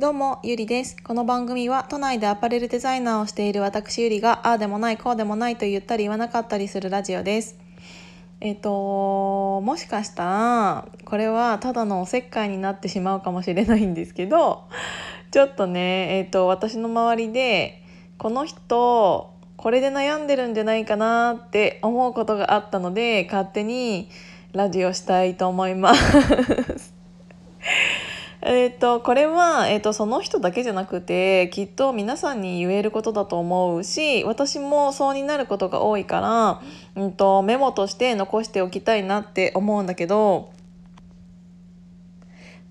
どうも、ゆりです。この番組は都内でアパレルデザイナーをしている私ゆりが、ああでもない、こうでもないと言ったり言わなかったりするラジオです。えっ、と、もしかしたら、これはただのおせっかいになってしまうかもしれないんですけど、ちょっとね、えっ、と、私の周りで、この人、これで悩んでるんじゃないかなって思うことがあったので、勝手にラジオしたいと思います。えっとこれは、えー、とその人だけじゃなくてきっと皆さんに言えることだと思うし私もそうになることが多いから、うん、とメモとして残しておきたいなって思うんだけど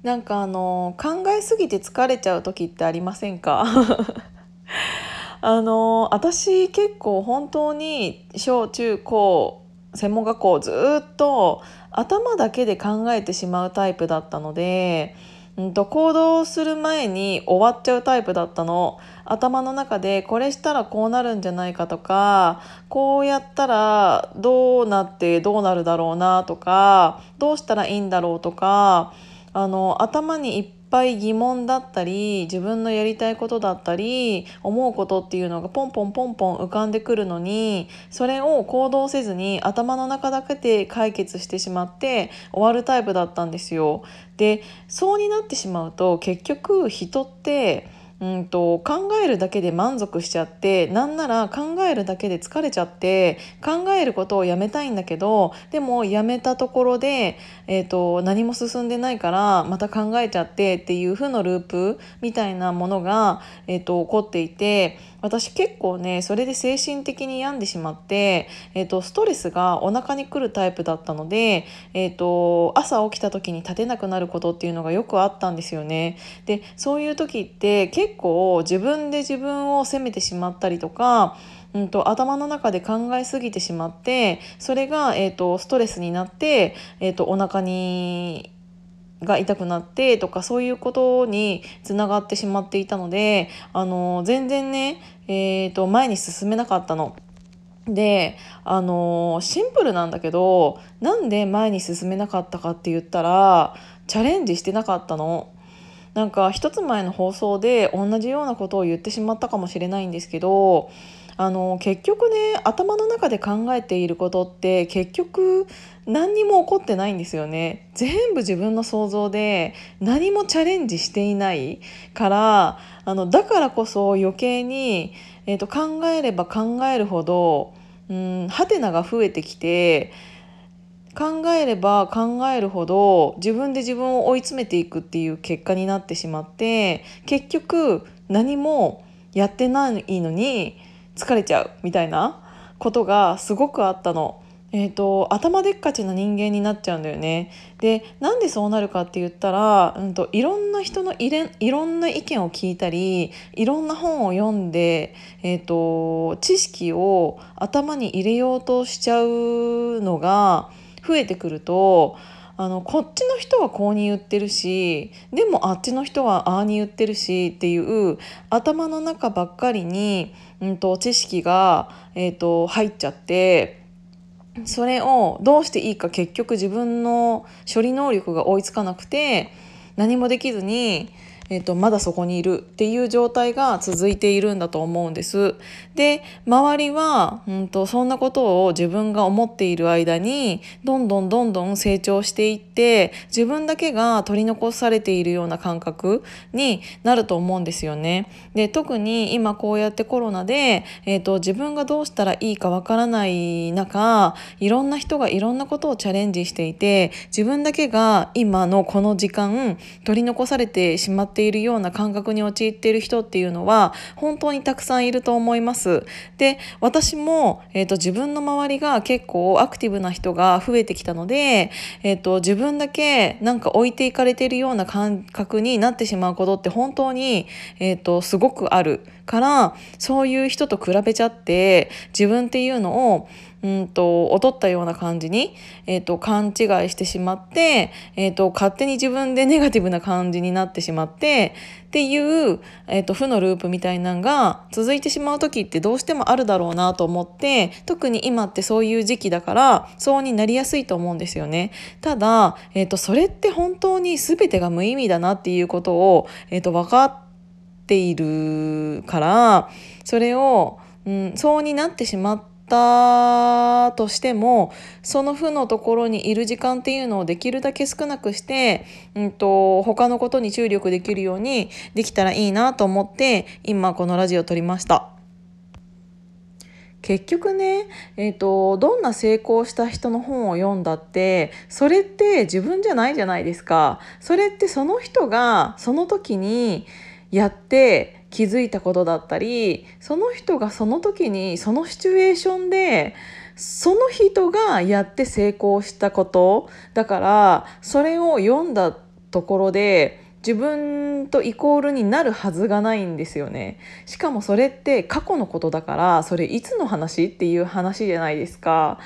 なんかあの考えすぎて疲れちゃう時ってありませんか？あの私結構本当に小中高専門学校ずっと頭だけで考えてしまうタイプだったので。んと行動する前に終わっちゃうタイプだったの。頭の中でこれしたらこうなるんじゃないかとかこうやったらどうなってどうなるだろうなとかどうしたらいいんだろうとかあの頭にいっぱい疑問だったり自分のやりたいことだったり思うことっていうのがポンポンポンポン浮かんでくるのにそれを行動せずに頭の中だけで解決してしまって終わるタイプだったんですよ。でそうになってしまうと結局人ってうんと考えるだけで満足しちゃってなんなら考えるだけで疲れちゃって考えることをやめたいんだけどでもやめたところで、えー、と何も進んでないからまた考えちゃってっていう負のループみたいなものが、えー、と起こっていて私結構ねそれで精神的に病んでしまって、えー、とストレスがお腹にくるタイプだったので、えー、と朝起きた時に立てなくなることっていうのがよくあったんですよね。でそういう時って結結構自分で自分を責めてしまったりとかうんと、頭の中で考えすぎてしまってそれが、えーと、ストレスになって、えーと、お腹にが痛くなってとかそういうことにつながってしまっていたのであの全然ね、えーと前に進めなかったの。であのシンプルなんだけどなんで前に進めなかったかって言ったらチャレンジしてなかったの。なんか一つ前の放送で同じようなことを言ってしまったかもしれないんですけどあの結局ね頭の中で考えていることって結局何にも起こってないんですよね。全部自分の想像で何もチャレンジしていないからあのだからこそ余計に、えーと、考えれば考えるほどうんハテナが増えてきて考えれば考えるほど自分で自分を追い詰めていくっていう結果になってしまって結局何もやってないのに疲れちゃうみたいなことがすごくあったの。えーと、頭でっかちな人間になっちゃうんだよね。でなんでそうなるかって言ったら、うんと、いろんな人のいれいろんな意見を聞いたりいろんな本を読んで、えーと知識を頭に入れようとしちゃうのが増えてくるとあのこっちの人はこうに言ってるしでもあっちの人はああに言ってるしっていう頭の中ばっかりに、うん、と知識が、えー、と入っちゃってそれをどうしていいか結局自分の処理能力が追いつかなくて何もできずに。えーと、まだそこにいるっていう状態が続いているんだと思うんです。で周りは、うんと、そんなことを自分が思っている間にどんどんどんどん成長していって自分だけが取り残されているような感覚になると思うんですよね。で特に今こうやってコロナで、えーと、自分がどうしたらいいかわからない中いろんな人がいろんなことをチャレンジしていて自分だけが今のこの時間取り残されてしまってているような感覚に陥っている人っていうのは本当にたくさんいると思います。で私も、えーと、自分の周りが結構アクティブな人が増えてきたので、えーと、自分だけなんか置いていかれているような感覚になってしまうことって本当に、えーとすごくあるからそういう人と比べちゃって自分っていうのをうんと劣ったような感じに、えーと、勘違いしてしまって、えーと、勝手に自分でネガティブな感じになってしまってっていう、えーと、負のループみたいなのが続いてしまう時ってどうしてもあるだろうなと思って特に今ってそういう時期だからそうになりやすいと思うんですよね。ただ、えー、とそれって本当に全てが無意味だなっていうことを、えー、と分かっているからそれを、うん、そうになってしまってったとしてもその負のところにいる時間っていうのをできるだけ少なくして、うんと、他のことに注力できるようにできたらいいなと思って今このラジオを撮りました。結局ね、えーと、どんな成功した人の本を読んだってそれって自分じゃないじゃないですか。それってその人がその時にやって気づいたことだったりその人がその時にそのシチュエーションでその人がやって成功したことだからそれを読んだところで自分とイコールになるはずがないんですよね。しかもそれって過去のことだからそれいつの話っていう話じゃないですか。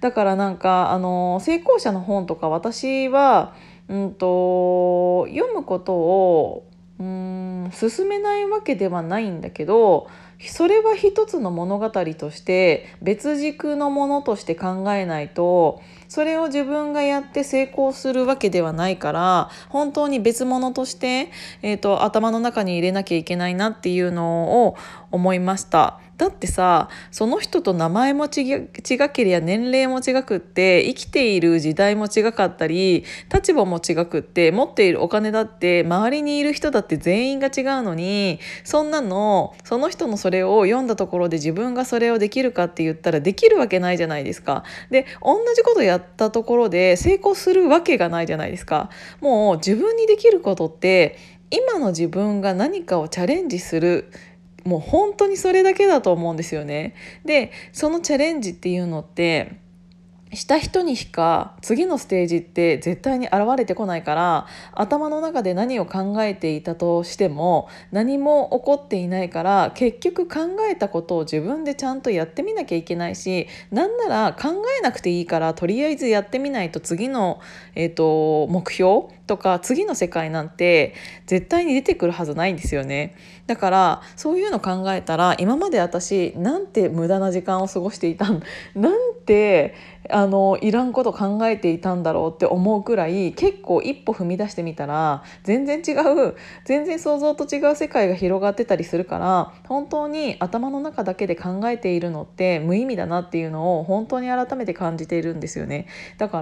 だからなんかあの成功者の本とか私は、うんと読むことをうん進めないわけではないんだけどそれは一つの物語として別軸のものとして考えないとそれを自分がやって成功するわけではないから本当に別物として、えーと、頭の中に入れなきゃいけないなっていうのを思いました。だってさその人と名前も違けりゃ年齢も違くって生きている時代も違かったり立場も違くって持っているお金だって周りにいる人だって全員が違うのにそんなのその人のそれを読んだところで自分がそれをできるかって言ったらできるわけないじゃないですか。で同じことやったところで成功するわけがないじゃないですか。もう自分にできることって今の自分が何かをチャレンジするもう本当にそれだけだと思うんですよね。でそのチャレンジっていうのってした人にしか次のステージって絶対に現れてこないから頭の中で何を考えていたとしても何も起こっていないから結局考えたことを自分でちゃんとやってみなきゃいけないしなんなら考えなくていいからとりあえずやってみないと次の、えーと、目標とか次の世界なんて絶対に出てくるはずないんですよね。だからそういうの考えたら今まで私なんて無駄な時間を過ごしていたん なんてあのいらんこと考えていたんだろうって思うくらい結構一歩踏み出してみたら全然違う全然想像と違う世界が広がってたりするから本当に頭の中だけで考えているのって無意味だなっていうのを本当に改めて感じているんですよね。だか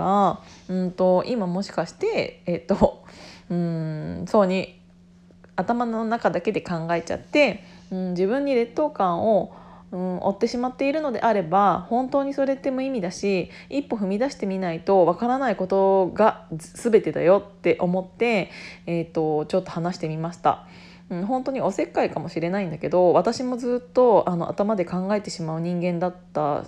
らうんと今もしかしてえっとうんそうに頭の中だけで考えちゃって、うん、自分に劣等感をうん、追ってしまっているのであれば本当にそれって無意味だし一歩踏み出してみないとわからないことが全てだよって思って、えーと、ちょっと話してみました。うん、本当におせっかいかもしれないんだけど私もずっとあの頭で考えてしまう人間だった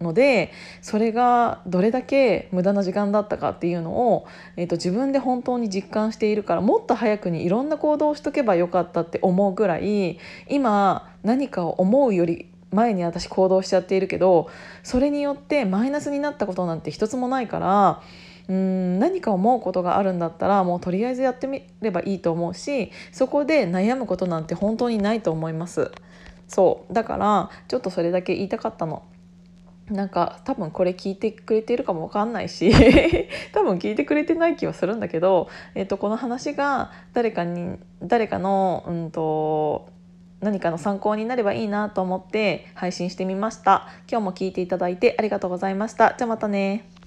のでそれがどれだけ無駄な時間だったかっていうのを、えーと、自分で本当に実感しているからもっと早くにいろんな行動をしとけばよかったって思うぐらい今何かを思うより前に私行動しちゃっているけどそれによってマイナスになったことなんて一つもないからうん何か思うことがあるんだったらもうとりあえずやってみればいいと思うしそこで悩むことなんて本当にないと思いますそうだからちょっとそれだけ言いたかったの。なんか多分これ聞いてくれてるかも分かんないし 多分聞いてくれてない気はするんだけど、えーと、この話が誰かに誰かの、うんと、何かの参考になればいいなと思って配信してみました。今日も聞いていただいてありがとうございました。じゃあまたね。